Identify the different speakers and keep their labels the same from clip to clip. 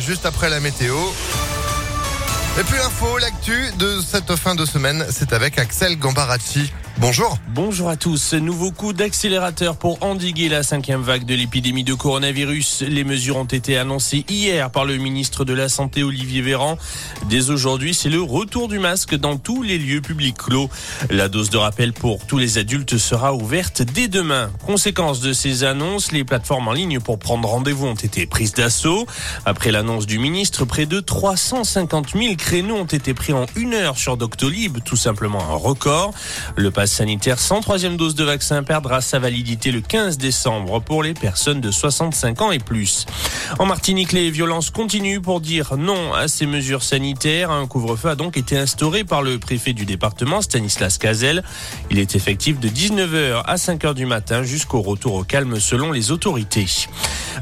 Speaker 1: Juste après la météo. Et puis l'info, l'actu de cette fin de semaine, c'est avec Axel Gambaracci. Bonjour.
Speaker 2: Bonjour à tous. Nouveau coup d'accélérateur pour endiguer la cinquième vague de l'épidémie de coronavirus. Les mesures ont été annoncées hier par le ministre de la Santé Olivier Véran. Dès aujourd'hui, c'est le retour du masque dans tous les lieux publics clos. La dose de rappel pour tous les adultes sera ouverte dès demain. Conséquence de ces annonces, les plateformes en ligne pour prendre rendez-vous ont été prises d'assaut. Après l'annonce du ministre, près de 350 000 créneaux ont été pris en une heure sur Doctolib, tout simplement un record. Sanitaire sans troisième dose de vaccin perdra sa validité le 15 décembre pour les personnes de 65 ans et plus. En Martinique, les violences continuent pour dire non à ces mesures sanitaires. Un couvre-feu a donc été instauré par le préfet du département, Stanislas Cazel. Il est effectif de 19h à 5h du matin jusqu'au retour au calme selon les autorités.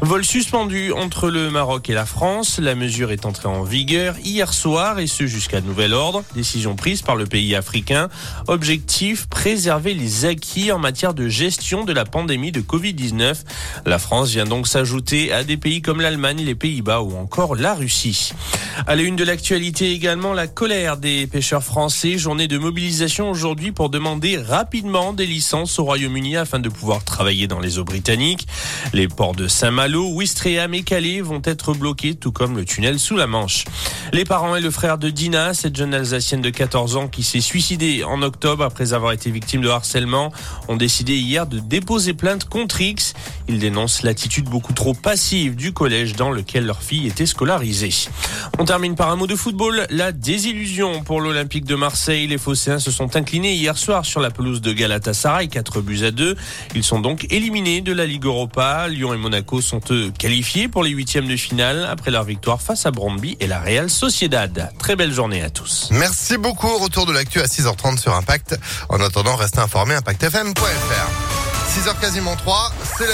Speaker 2: Vol suspendu entre le Maroc et la France. La mesure est entrée en vigueur hier soir et ce jusqu'à nouvel ordre. Décision prise par le pays africain. Objectif, préserver les acquis en matière de gestion de la pandémie de Covid-19. La France vient donc s'ajouter à des pays comme l'Allemagne, les Pays-Bas ou encore la Russie. À la une de l'actualité également, la colère des pêcheurs français. Journée de mobilisation aujourd'hui pour demander rapidement des licences au Royaume-Uni afin de pouvoir travailler dans les eaux britanniques. Les ports de Saint-Malo, Ouistreham et Calais vont être bloqués, tout comme le tunnel sous la Manche. Les parents et le frère de Dina, cette jeune Alsacienne de 14 ans qui s'est suicidée en octobre après avoir été victime de harcèlement, ont décidé hier de déposer plainte contre X. Ils dénoncent l'attitude beaucoup trop passive du collège dans lequel leur fille était scolarisée. On termine par un mot de football. La désillusion pour l'Olympique de Marseille. Les Phocéens se sont inclinés hier soir sur la pelouse de Galatasaray, 4 buts à 2. Ils sont donc éliminés de la Ligue Europa. Lyon et Monaco sont eux qualifiés pour les huitièmes de finale après leur victoire face à Bromby et la Real Sociedad. Très belle journée à tous.
Speaker 1: Merci beaucoup. Retour de l'actu à 6h30 sur Impact. En attendant, restez informés impactfm.fr. 6h quasiment 3, c'est